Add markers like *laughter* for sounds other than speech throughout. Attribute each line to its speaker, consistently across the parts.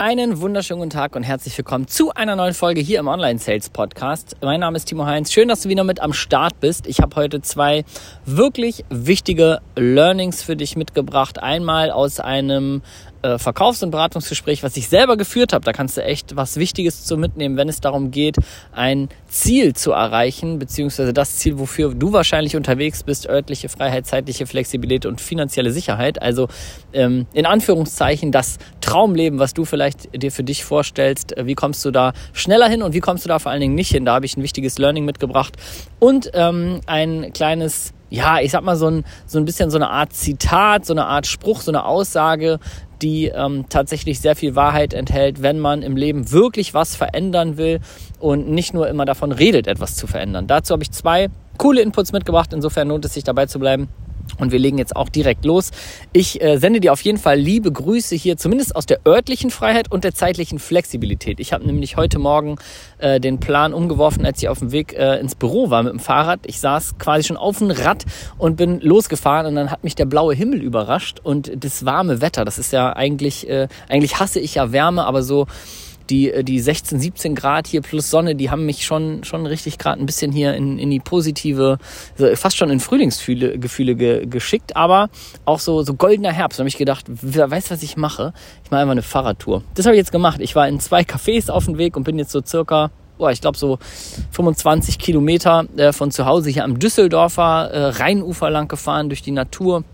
Speaker 1: Einen wunderschönen guten Tag und herzlich willkommen zu einer neuen Folge hier im Online Sales Podcast. Mein Name ist Timo Heinz. Schön, dass du wieder mit am Start bist. Ich habe heute zwei wirklich wichtige Learnings für dich mitgebracht. Einmal aus einem äh, Verkaufs- und Beratungsgespräch, was ich selber geführt habe. Da kannst du echt was Wichtiges zu mitnehmen, wenn es darum geht, ein Ziel zu erreichen, beziehungsweise das Ziel, wofür du wahrscheinlich unterwegs bist, örtliche Freiheit, zeitliche Flexibilität und finanzielle Sicherheit. Also ähm, in Anführungszeichen das Traumleben, was du vielleicht dir für dich vorstellst. Wie kommst du da schneller hin und wie kommst du da vor allen Dingen nicht hin? Da habe ich ein wichtiges Learning mitgebracht und ähm, ein kleines ja, ich sag mal, so ein, so ein bisschen so eine Art Zitat, so eine Art Spruch, so eine Aussage, die ähm, tatsächlich sehr viel Wahrheit enthält, wenn man im Leben wirklich was verändern will und nicht nur immer davon redet, etwas zu verändern. Dazu habe ich zwei coole Inputs mitgebracht, insofern lohnt es sich dabei zu bleiben. Und wir legen jetzt auch direkt los. Ich äh, sende dir auf jeden Fall liebe Grüße hier, zumindest aus der örtlichen Freiheit und der zeitlichen Flexibilität. Ich habe nämlich heute Morgen äh, den Plan umgeworfen, als ich auf dem Weg äh, ins Büro war mit dem Fahrrad. Ich saß quasi schon auf dem Rad und bin losgefahren und dann hat mich der blaue Himmel überrascht und das warme Wetter. Das ist ja eigentlich, äh, eigentlich hasse ich ja Wärme, aber so die, äh, die 16, 17 Grad hier plus Sonne, die haben mich schon, schon richtig gerade ein bisschen hier in, in die positive, fast schon in Frühlingsgefühle Gefühle ge, geschickt, aber auch so, so goldener Herbst. Da habe ich gedacht, wer weiß, was ich mache? Ich mache einfach eine Fahrradtour. Das habe ich jetzt gemacht. Ich war in zwei Cafés auf dem Weg und bin jetzt so circa oh, ich glaube so 25 Kilometer äh, von zu Hause hier am Düsseldorfer äh, Rheinufer lang gefahren durch die Natur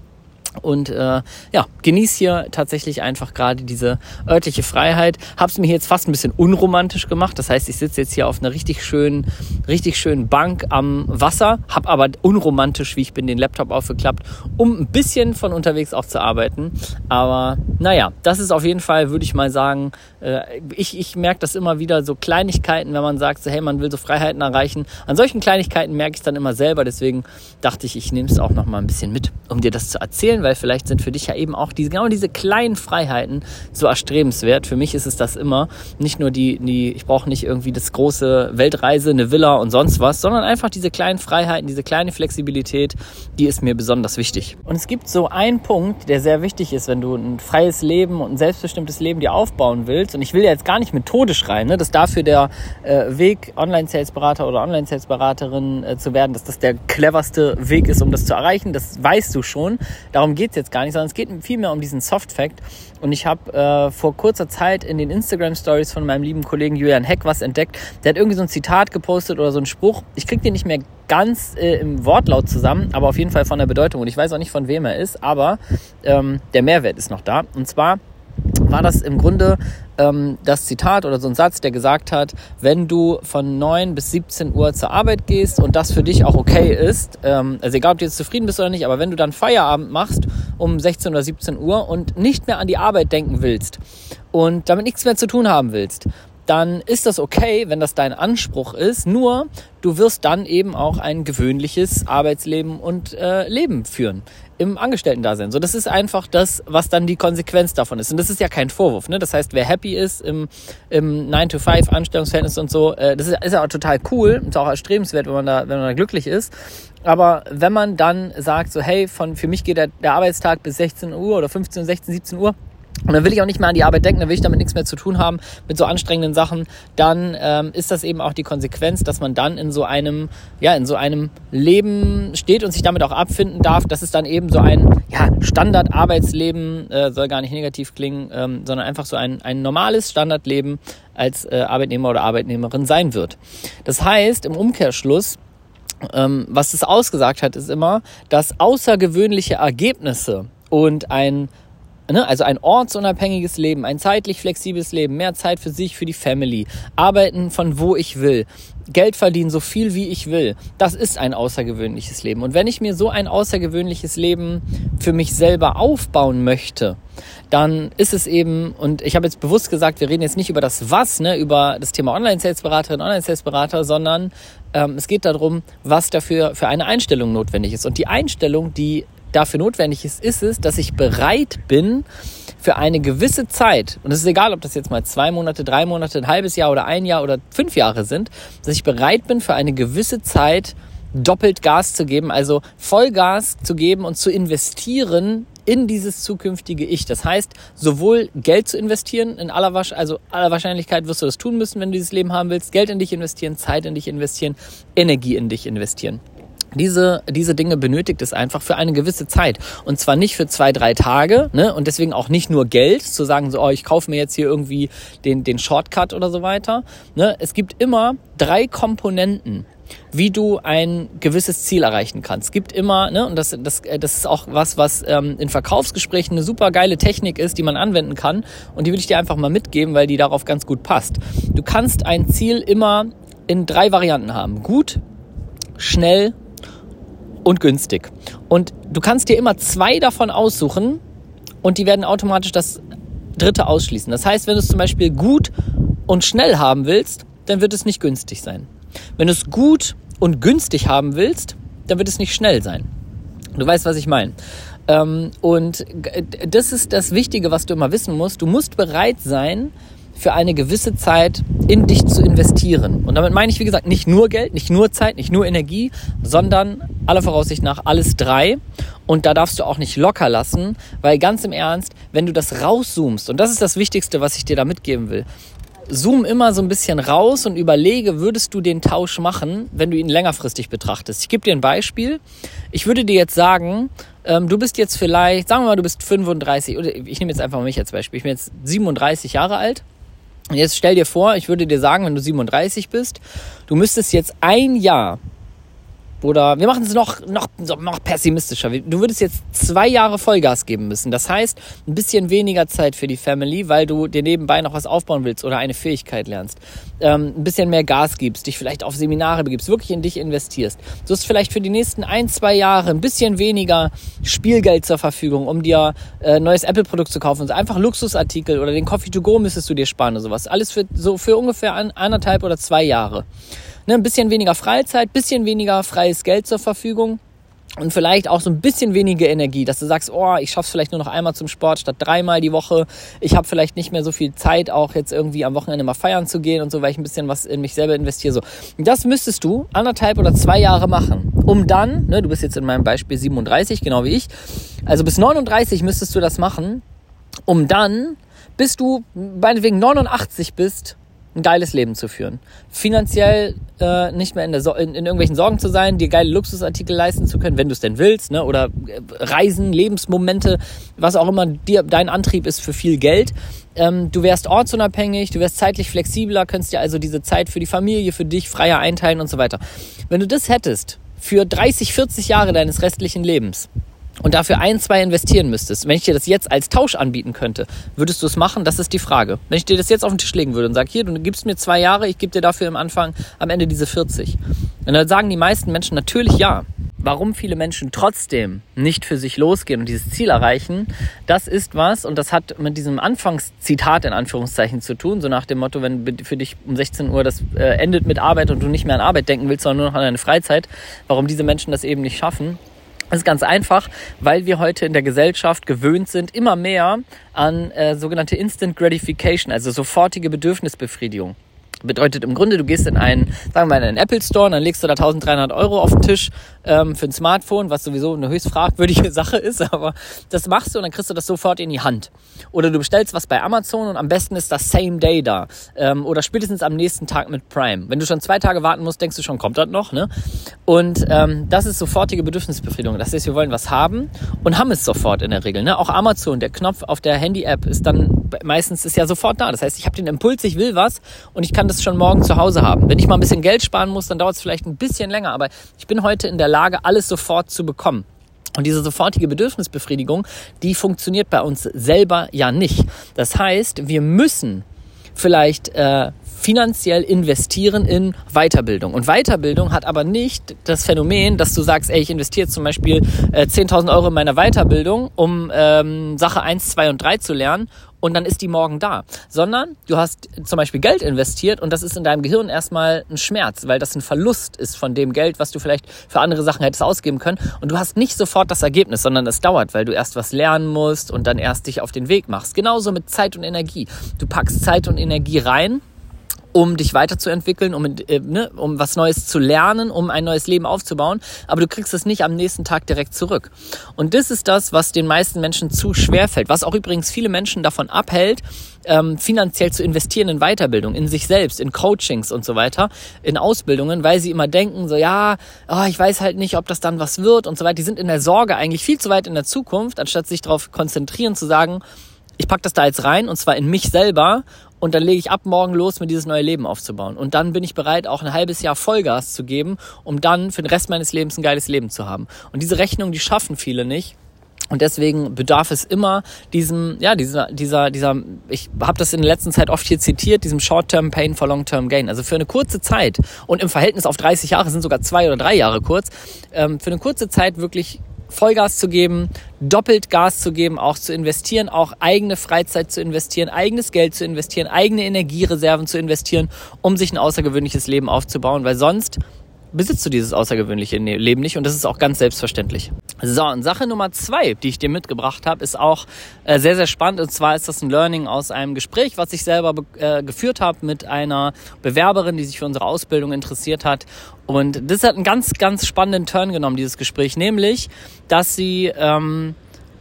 Speaker 1: und äh, ja, genieß hier tatsächlich einfach gerade diese örtliche Freiheit. Hab's mir jetzt fast ein bisschen unromantisch gemacht. Das heißt, ich sitze jetzt hier auf einer richtig schönen, richtig schönen Bank am Wasser, hab aber unromantisch, wie ich bin, den Laptop aufgeklappt, um ein bisschen von unterwegs auch zu arbeiten. Aber naja, das ist auf jeden Fall, würde ich mal sagen, äh, ich, ich merke das immer wieder, so Kleinigkeiten, wenn man sagt, so, hey, man will so Freiheiten erreichen. An solchen Kleinigkeiten merke ich es dann immer selber. Deswegen dachte ich, ich nehme es auch noch mal ein bisschen mit, um dir das zu erzählen weil vielleicht sind für dich ja eben auch diese, genau diese kleinen Freiheiten so erstrebenswert. Für mich ist es das immer. Nicht nur die, die ich brauche nicht irgendwie das große Weltreise, eine Villa und sonst was, sondern einfach diese kleinen Freiheiten, diese kleine Flexibilität, die ist mir besonders wichtig. Und es gibt so einen Punkt, der sehr wichtig ist, wenn du ein freies Leben und ein selbstbestimmtes Leben dir aufbauen willst. Und ich will ja jetzt gar nicht mit Tode schreien, ne? dass dafür der äh, Weg, Online-Sales-Berater oder Online-Sales-Beraterin äh, zu werden, dass das der cleverste Weg ist, um das zu erreichen. Das weißt du schon. Darum geht es jetzt gar nicht, sondern es geht vielmehr um diesen Soft-Fact. Und ich habe äh, vor kurzer Zeit in den Instagram-Stories von meinem lieben Kollegen Julian Heck was entdeckt. Der hat irgendwie so ein Zitat gepostet oder so einen Spruch. Ich kriege den nicht mehr ganz äh, im Wortlaut zusammen, aber auf jeden Fall von der Bedeutung. Und ich weiß auch nicht, von wem er ist, aber ähm, der Mehrwert ist noch da. Und zwar war das im Grunde ähm, das Zitat oder so ein Satz, der gesagt hat, wenn du von 9 bis 17 Uhr zur Arbeit gehst und das für dich auch okay ist, ähm, also egal ob du jetzt zufrieden bist oder nicht, aber wenn du dann Feierabend machst um 16 oder 17 Uhr und nicht mehr an die Arbeit denken willst und damit nichts mehr zu tun haben willst, dann ist das okay, wenn das dein Anspruch ist. Nur du wirst dann eben auch ein gewöhnliches Arbeitsleben und äh, Leben führen im Angestellten-Dasein. So, das ist einfach das, was dann die Konsequenz davon ist. Und das ist ja kein Vorwurf. Ne? Das heißt, wer happy ist im, im 9-to-5-Anstellungsverhältnis und so, äh, das ist, ist ja auch total cool. Ist auch erstrebenswert, wenn man da, wenn man da glücklich ist. Aber wenn man dann sagt, so, hey, von, für mich geht der, der Arbeitstag bis 16 Uhr oder 15, 16, 17 Uhr, und dann will ich auch nicht mehr an die Arbeit denken, dann will ich damit nichts mehr zu tun haben mit so anstrengenden Sachen, dann ähm, ist das eben auch die Konsequenz, dass man dann in so einem, ja, in so einem Leben steht und sich damit auch abfinden darf. Das ist dann eben so ein ja, Standard-Arbeitsleben, äh, soll gar nicht negativ klingen, ähm, sondern einfach so ein, ein normales Standardleben als äh, Arbeitnehmer oder Arbeitnehmerin sein wird. Das heißt, im Umkehrschluss, ähm, was es ausgesagt hat, ist immer, dass außergewöhnliche Ergebnisse und ein Ne? Also ein ortsunabhängiges Leben, ein zeitlich flexibles Leben, mehr Zeit für sich, für die Family, arbeiten von wo ich will, Geld verdienen, so viel wie ich will. Das ist ein außergewöhnliches Leben. Und wenn ich mir so ein außergewöhnliches Leben für mich selber aufbauen möchte, dann ist es eben, und ich habe jetzt bewusst gesagt, wir reden jetzt nicht über das Was, ne, über das Thema Online-Sales-Beraterin, Online-Sales-Berater, sondern ähm, es geht darum, was dafür für eine Einstellung notwendig ist. Und die Einstellung, die dafür notwendig ist, ist es, dass ich bereit bin, für eine gewisse Zeit, und es ist egal, ob das jetzt mal zwei Monate, drei Monate, ein halbes Jahr oder ein Jahr oder fünf Jahre sind, dass ich bereit bin, für eine gewisse Zeit doppelt Gas zu geben, also Vollgas zu geben und zu investieren in dieses zukünftige Ich. Das heißt, sowohl Geld zu investieren, in aller, also aller Wahrscheinlichkeit wirst du das tun müssen, wenn du dieses Leben haben willst, Geld in dich investieren, Zeit in dich investieren, Energie in dich investieren. Diese, diese Dinge benötigt es einfach für eine gewisse Zeit. Und zwar nicht für zwei, drei Tage, ne? Und deswegen auch nicht nur Geld, zu sagen, so, oh, ich kaufe mir jetzt hier irgendwie den, den Shortcut oder so weiter. Ne? Es gibt immer drei Komponenten, wie du ein gewisses Ziel erreichen kannst. Es gibt immer, ne, und das, das, das ist auch was, was ähm, in Verkaufsgesprächen eine super geile Technik ist, die man anwenden kann. Und die will ich dir einfach mal mitgeben, weil die darauf ganz gut passt. Du kannst ein Ziel immer in drei Varianten haben. Gut, schnell und günstig. Und du kannst dir immer zwei davon aussuchen und die werden automatisch das dritte ausschließen. Das heißt, wenn du es zum Beispiel gut und schnell haben willst, dann wird es nicht günstig sein. Wenn du es gut und günstig haben willst, dann wird es nicht schnell sein. Du weißt, was ich meine. Ähm, und das ist das Wichtige, was du immer wissen musst. Du musst bereit sein, für eine gewisse Zeit in dich zu investieren. Und damit meine ich, wie gesagt, nicht nur Geld, nicht nur Zeit, nicht nur Energie, sondern aller Voraussicht nach alles drei. Und da darfst du auch nicht locker lassen, weil ganz im Ernst, wenn du das rauszoomst, und das ist das Wichtigste, was ich dir da mitgeben will, zoom immer so ein bisschen raus und überlege, würdest du den Tausch machen, wenn du ihn längerfristig betrachtest. Ich gebe dir ein Beispiel. Ich würde dir jetzt sagen, ähm, du bist jetzt vielleicht, sagen wir mal, du bist 35, oder ich nehme jetzt einfach mal mich als Beispiel, ich bin jetzt 37 Jahre alt jetzt stell dir vor, ich würde dir sagen, wenn du 37 bist, du müsstest jetzt ein Jahr oder wir machen es noch, noch, noch pessimistischer. Du würdest jetzt zwei Jahre Vollgas geben müssen. Das heißt, ein bisschen weniger Zeit für die Family, weil du dir nebenbei noch was aufbauen willst oder eine Fähigkeit lernst. Ähm, ein bisschen mehr Gas gibst, dich vielleicht auf Seminare begibst, wirklich in dich investierst. Du hast vielleicht für die nächsten ein, zwei Jahre ein bisschen weniger Spielgeld zur Verfügung, um dir äh, neues Apple-Produkt zu kaufen. Also einfach Luxusartikel oder den Coffee to go müsstest du dir sparen oder sowas. Alles für, so für ungefähr anderthalb oder zwei Jahre ne, ein bisschen weniger Freizeit, bisschen weniger freies Geld zur Verfügung und vielleicht auch so ein bisschen weniger Energie, dass du sagst, oh, ich schaff's vielleicht nur noch einmal zum Sport statt dreimal die Woche. Ich habe vielleicht nicht mehr so viel Zeit, auch jetzt irgendwie am Wochenende mal feiern zu gehen und so, weil ich ein bisschen was in mich selber investiere. So, das müsstest du anderthalb oder zwei Jahre machen, um dann, ne, du bist jetzt in meinem Beispiel 37, genau wie ich, also bis 39 müsstest du das machen, um dann, bis du meinetwegen 89 bist, ein geiles Leben zu führen. Finanziell äh, nicht mehr in, der so in, in, irgendwelchen Sorgen zu sein, dir geile Luxusartikel leisten zu können, wenn du es denn willst, ne? oder äh, Reisen, Lebensmomente, was auch immer dir dein Antrieb ist für viel Geld. Ähm, du wärst ortsunabhängig, du wärst zeitlich flexibler, könntest dir also diese Zeit für die Familie, für dich freier einteilen und so weiter. Wenn du das hättest für 30, 40 Jahre deines restlichen Lebens, und dafür ein, zwei investieren müsstest, wenn ich dir das jetzt als Tausch anbieten könnte, würdest du es machen? Das ist die Frage. Wenn ich dir das jetzt auf den Tisch legen würde und sage, hier, du gibst mir zwei Jahre, ich gebe dir dafür am Anfang, am Ende diese 40. Und dann sagen die meisten Menschen natürlich ja. Warum viele Menschen trotzdem nicht für sich losgehen und dieses Ziel erreichen, das ist was, und das hat mit diesem Anfangszitat in Anführungszeichen zu tun, so nach dem Motto, wenn für dich um 16 Uhr das äh, endet mit Arbeit und du nicht mehr an Arbeit denken willst, sondern nur noch an deine Freizeit, warum diese Menschen das eben nicht schaffen, das ist ganz einfach, weil wir heute in der Gesellschaft gewöhnt sind, immer mehr an äh, sogenannte Instant Gratification, also sofortige Bedürfnisbefriedigung. Bedeutet im Grunde, du gehst in einen, sagen wir mal, in einen Apple Store und dann legst du da 1300 Euro auf den Tisch ähm, für ein Smartphone, was sowieso eine höchst fragwürdige *laughs* Sache ist, aber das machst du und dann kriegst du das sofort in die Hand. Oder du bestellst was bei Amazon und am besten ist das Same Day da. Ähm, oder spätestens am nächsten Tag mit Prime. Wenn du schon zwei Tage warten musst, denkst du schon, kommt das noch, ne? Und ähm, das ist sofortige Bedürfnisbefriedigung. Das heißt, wir wollen was haben und haben es sofort in der Regel. Ne? Auch Amazon, der Knopf auf der Handy-App ist dann meistens ist ja sofort da. Das heißt, ich habe den Impuls, ich will was und ich kann das schon morgen zu Hause haben. Wenn ich mal ein bisschen Geld sparen muss, dann dauert es vielleicht ein bisschen länger, aber ich bin heute in der Lage, alles sofort zu bekommen. Und diese sofortige Bedürfnisbefriedigung, die funktioniert bei uns selber ja nicht. Das heißt, wir müssen vielleicht äh, finanziell investieren in Weiterbildung. Und Weiterbildung hat aber nicht das Phänomen, dass du sagst, ey, ich investiere zum Beispiel äh, 10.000 Euro in meiner Weiterbildung, um ähm, Sache 1, 2 und 3 zu lernen und dann ist die morgen da. Sondern du hast zum Beispiel Geld investiert und das ist in deinem Gehirn erstmal ein Schmerz, weil das ein Verlust ist von dem Geld, was du vielleicht für andere Sachen hättest ausgeben können. Und du hast nicht sofort das Ergebnis, sondern es dauert, weil du erst was lernen musst und dann erst dich auf den Weg machst. Genauso mit Zeit und Energie. Du packst Zeit und Energie rein um dich weiterzuentwickeln, um, äh, ne, um was Neues zu lernen, um ein neues Leben aufzubauen, aber du kriegst es nicht am nächsten Tag direkt zurück. Und das ist das, was den meisten Menschen zu schwer fällt, was auch übrigens viele Menschen davon abhält, ähm, finanziell zu investieren in Weiterbildung, in sich selbst, in Coachings und so weiter, in Ausbildungen, weil sie immer denken, so ja, oh, ich weiß halt nicht, ob das dann was wird und so weiter. Die sind in der Sorge eigentlich viel zu weit in der Zukunft, anstatt sich darauf konzentrieren zu sagen, ich pack das da jetzt rein und zwar in mich selber und dann lege ich ab morgen los, mir dieses neue Leben aufzubauen. Und dann bin ich bereit, auch ein halbes Jahr Vollgas zu geben, um dann für den Rest meines Lebens ein geiles Leben zu haben. Und diese Rechnung, die schaffen viele nicht. Und deswegen bedarf es immer diesem, ja, dieser, dieser, dieser, ich habe das in der letzten Zeit oft hier zitiert, diesem Short-Term Pain for Long-Term Gain. Also für eine kurze Zeit und im Verhältnis auf 30 Jahre sind sogar zwei oder drei Jahre kurz, ähm, für eine kurze Zeit wirklich Vollgas zu geben, doppelt Gas zu geben, auch zu investieren, auch eigene Freizeit zu investieren, eigenes Geld zu investieren, eigene Energiereserven zu investieren, um sich ein außergewöhnliches Leben aufzubauen, weil sonst besitzt du dieses außergewöhnliche ne-, Leben nicht und das ist auch ganz selbstverständlich. So, und Sache Nummer zwei, die ich dir mitgebracht habe, ist auch äh, sehr, sehr spannend. Und zwar ist das ein Learning aus einem Gespräch, was ich selber äh, geführt habe mit einer Bewerberin, die sich für unsere Ausbildung interessiert hat. Und das hat einen ganz, ganz spannenden Turn genommen, dieses Gespräch, nämlich, dass sie ähm,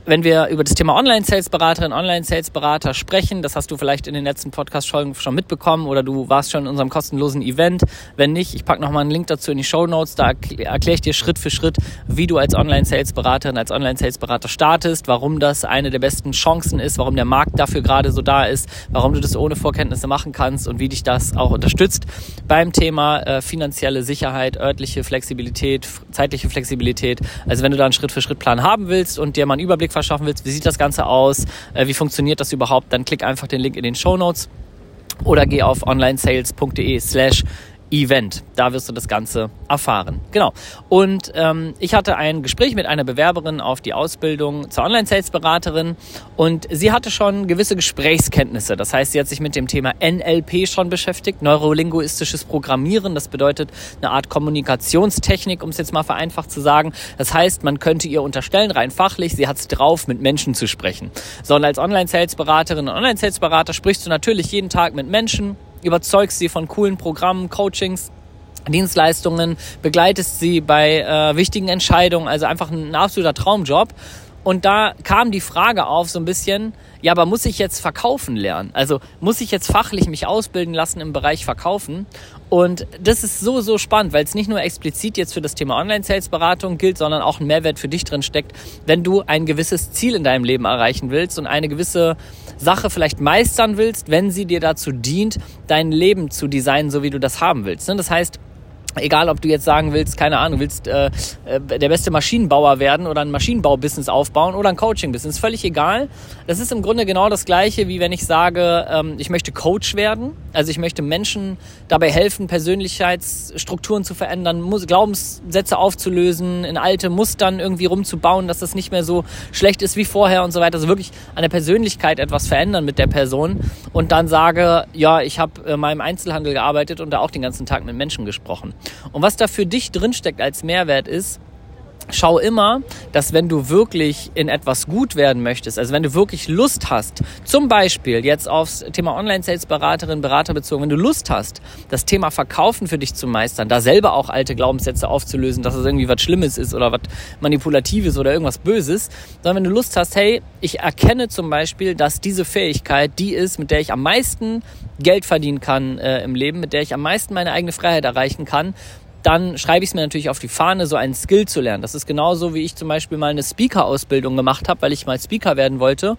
Speaker 1: wenn wir über das Thema Online-Sales-Beraterin, Online-Sales-Berater sprechen, das hast du vielleicht in den letzten Podcast-Folgen schon mitbekommen oder du warst schon in unserem kostenlosen Event. Wenn nicht, ich packe nochmal einen Link dazu in die Show Notes. Da erkläre ich dir Schritt für Schritt, wie du als Online-Sales-Beraterin, als Online-Sales-Berater startest, warum das eine der besten Chancen ist, warum der Markt dafür gerade so da ist, warum du das ohne Vorkenntnisse machen kannst und wie dich das auch unterstützt beim Thema äh, finanzielle Sicherheit, örtliche Flexibilität, zeitliche Flexibilität. Also wenn du da einen Schritt-für-Schritt-Plan haben willst und dir mal einen Überblick verschaffen willst, wie sieht das Ganze aus, äh, wie funktioniert das überhaupt, dann klick einfach den Link in den Show Notes oder geh auf onlinesales.de slash Event. Da wirst du das Ganze erfahren. Genau. Und ähm, ich hatte ein Gespräch mit einer Bewerberin auf die Ausbildung zur Online-Sales-Beraterin und sie hatte schon gewisse Gesprächskenntnisse. Das heißt, sie hat sich mit dem Thema NLP schon beschäftigt, neurolinguistisches Programmieren. Das bedeutet eine Art Kommunikationstechnik, um es jetzt mal vereinfacht zu sagen. Das heißt, man könnte ihr unterstellen, rein fachlich, sie hat es drauf, mit Menschen zu sprechen. Sondern als Online-Sales-Beraterin und Online-Sales-Berater sprichst du natürlich jeden Tag mit Menschen, überzeugst sie von coolen Programmen, Coachings, Dienstleistungen, begleitest sie bei äh, wichtigen Entscheidungen, also einfach ein absoluter Traumjob. Und da kam die Frage auf, so ein bisschen, ja, aber muss ich jetzt verkaufen lernen? Also muss ich jetzt fachlich mich ausbilden lassen im Bereich Verkaufen? Und das ist so, so spannend, weil es nicht nur explizit jetzt für das Thema Online-Sales-Beratung gilt, sondern auch ein Mehrwert für dich drin steckt, wenn du ein gewisses Ziel in deinem Leben erreichen willst und eine gewisse Sache vielleicht meistern willst, wenn sie dir dazu dient, dein Leben zu designen, so wie du das haben willst. Ne? Das heißt, Egal, ob du jetzt sagen willst, keine Ahnung, willst äh, äh, der beste Maschinenbauer werden oder ein Maschinenbaubusiness aufbauen oder ein Coaching-Business, völlig egal. Das ist im Grunde genau das Gleiche, wie wenn ich sage, ähm, ich möchte Coach werden. Also ich möchte Menschen dabei helfen, Persönlichkeitsstrukturen zu verändern, Muss Glaubenssätze aufzulösen, in alte Mustern irgendwie rumzubauen, dass das nicht mehr so schlecht ist wie vorher und so weiter. Also wirklich an der Persönlichkeit etwas verändern mit der Person und dann sage, ja, ich habe äh, mal im Einzelhandel gearbeitet und da auch den ganzen Tag mit Menschen gesprochen. Und was da für dich drinsteckt als Mehrwert ist, schau immer, dass wenn du wirklich in etwas gut werden möchtest, also wenn du wirklich Lust hast, zum Beispiel jetzt aufs Thema Online-Sales-Beraterin, Berater bezogen, wenn du Lust hast, das Thema Verkaufen für dich zu meistern, da selber auch alte Glaubenssätze aufzulösen, dass es irgendwie was Schlimmes ist oder was Manipulatives oder irgendwas Böses, sondern wenn du Lust hast, hey, ich erkenne zum Beispiel, dass diese Fähigkeit die ist, mit der ich am meisten Geld verdienen kann äh, im Leben, mit der ich am meisten meine eigene Freiheit erreichen kann, dann schreibe ich es mir natürlich auf die Fahne, so einen Skill zu lernen. Das ist genauso, wie ich zum Beispiel mal eine Speaker-Ausbildung gemacht habe, weil ich mal Speaker werden wollte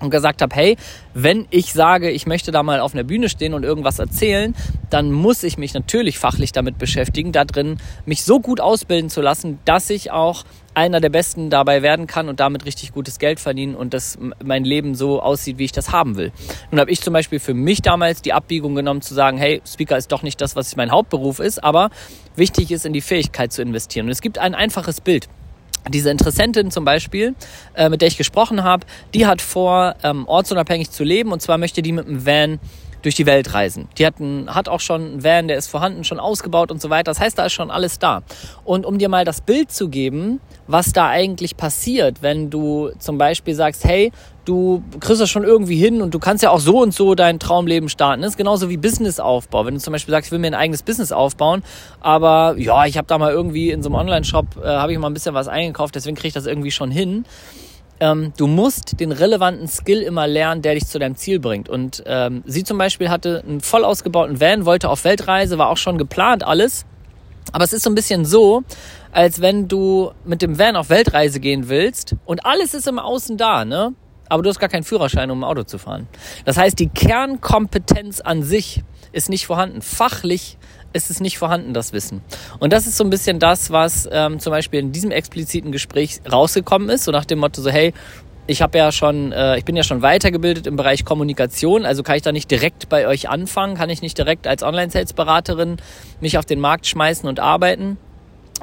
Speaker 1: und gesagt habe, hey, wenn ich sage, ich möchte da mal auf einer Bühne stehen und irgendwas erzählen, dann muss ich mich natürlich fachlich damit beschäftigen, da drin mich so gut ausbilden zu lassen, dass ich auch einer der Besten dabei werden kann und damit richtig gutes Geld verdienen und dass mein Leben so aussieht, wie ich das haben will. Nun habe ich zum Beispiel für mich damals die Abbiegung genommen zu sagen, hey, Speaker ist doch nicht das, was mein Hauptberuf ist, aber wichtig ist, in die Fähigkeit zu investieren. Und es gibt ein einfaches Bild. Diese Interessentin zum Beispiel, äh, mit der ich gesprochen habe, die hat vor, ähm, ortsunabhängig zu leben und zwar möchte die mit dem Van durch die Welt reisen. Die hatten, hat auch schon einen Van, der ist vorhanden, schon ausgebaut und so weiter. Das heißt, da ist schon alles da. Und um dir mal das Bild zu geben, was da eigentlich passiert, wenn du zum Beispiel sagst, hey, du kriegst das schon irgendwie hin und du kannst ja auch so und so dein Traumleben starten. Das ist genauso wie Businessaufbau. Wenn du zum Beispiel sagst, ich will mir ein eigenes Business aufbauen, aber ja, ich habe da mal irgendwie in so einem Online-Shop, äh, habe ich mal ein bisschen was eingekauft, deswegen kriege ich das irgendwie schon hin ähm, du musst den relevanten Skill immer lernen, der dich zu deinem Ziel bringt. Und ähm, sie zum Beispiel hatte einen voll ausgebauten Van, wollte auf Weltreise, war auch schon geplant alles. Aber es ist so ein bisschen so, als wenn du mit dem Van auf Weltreise gehen willst und alles ist im Außen da, ne? Aber du hast gar keinen Führerschein, um ein Auto zu fahren. Das heißt, die Kernkompetenz an sich ist nicht vorhanden. Fachlich ist es nicht vorhanden, das Wissen. Und das ist so ein bisschen das, was ähm, zum Beispiel in diesem expliziten Gespräch rausgekommen ist, so nach dem Motto so, hey, ich habe ja schon, äh, ich bin ja schon weitergebildet im Bereich Kommunikation, also kann ich da nicht direkt bei euch anfangen, kann ich nicht direkt als Online-Sales-Beraterin mich auf den Markt schmeißen und arbeiten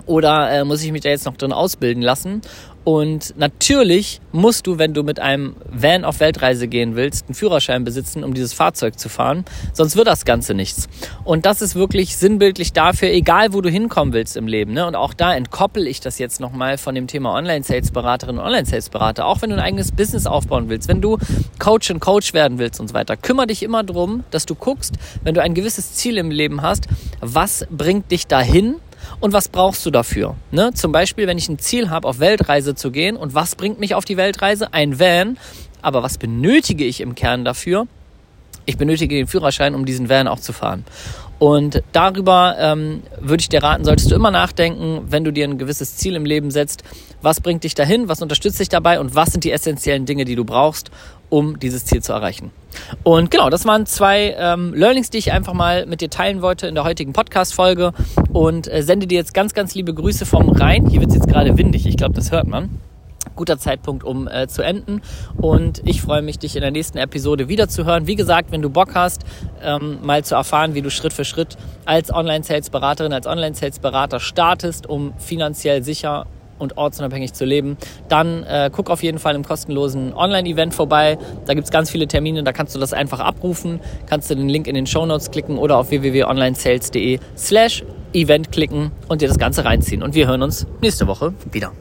Speaker 1: oder äh, muss ich mich da jetzt noch drin ausbilden lassen? Und natürlich musst du, wenn du mit einem Van auf Weltreise gehen willst, einen Führerschein besitzen, um dieses Fahrzeug zu fahren. Sonst wird das Ganze nichts. Und das ist wirklich sinnbildlich dafür, egal wo du hinkommen willst im Leben. Ne? Und auch da entkoppel ich das jetzt nochmal von dem Thema Online-Sales-Beraterin und Online-Sales-Berater. Auch wenn du ein eigenes Business aufbauen willst, wenn du Coach und Coach werden willst und so weiter, kümmere dich immer darum, dass du guckst, wenn du ein gewisses Ziel im Leben hast, was bringt dich dahin und was brauchst du dafür? Ne? Zum Beispiel, wenn ich ein Ziel habe, auf Weltreise zu gehen und was bringt mich auf die Weltreise? Ein Van. Aber was benötige ich im Kern dafür? Ich benötige den Führerschein, um diesen Van auch zu fahren. Und darüber ähm, würde ich dir raten, solltest du immer nachdenken, wenn du dir ein gewisses Ziel im Leben setzt, was bringt dich dahin, was unterstützt dich dabei und was sind die essentiellen Dinge, die du brauchst, um dieses Ziel zu erreichen. Und genau, das waren zwei ähm, Learnings, die ich einfach mal mit dir teilen wollte in der heutigen Podcast-Folge und äh, sende dir jetzt ganz, ganz liebe Grüße vom Rhein. Hier wird es jetzt gerade windig, ich glaube, das hört man guter Zeitpunkt, um äh, zu enden. Und ich freue mich, dich in der nächsten Episode wieder zu hören. Wie gesagt, wenn du Bock hast, ähm, mal zu erfahren, wie du Schritt für Schritt als Online-Sales-Beraterin, als Online-Sales-Berater startest, um finanziell sicher und ortsunabhängig zu leben, dann äh, guck auf jeden Fall im kostenlosen Online-Event vorbei. Da gibt es ganz viele Termine, da kannst du das einfach abrufen, kannst du den Link in den Show Notes klicken oder auf www.onlinesales.de slash Event klicken und dir das Ganze reinziehen. Und wir hören uns nächste Woche wieder.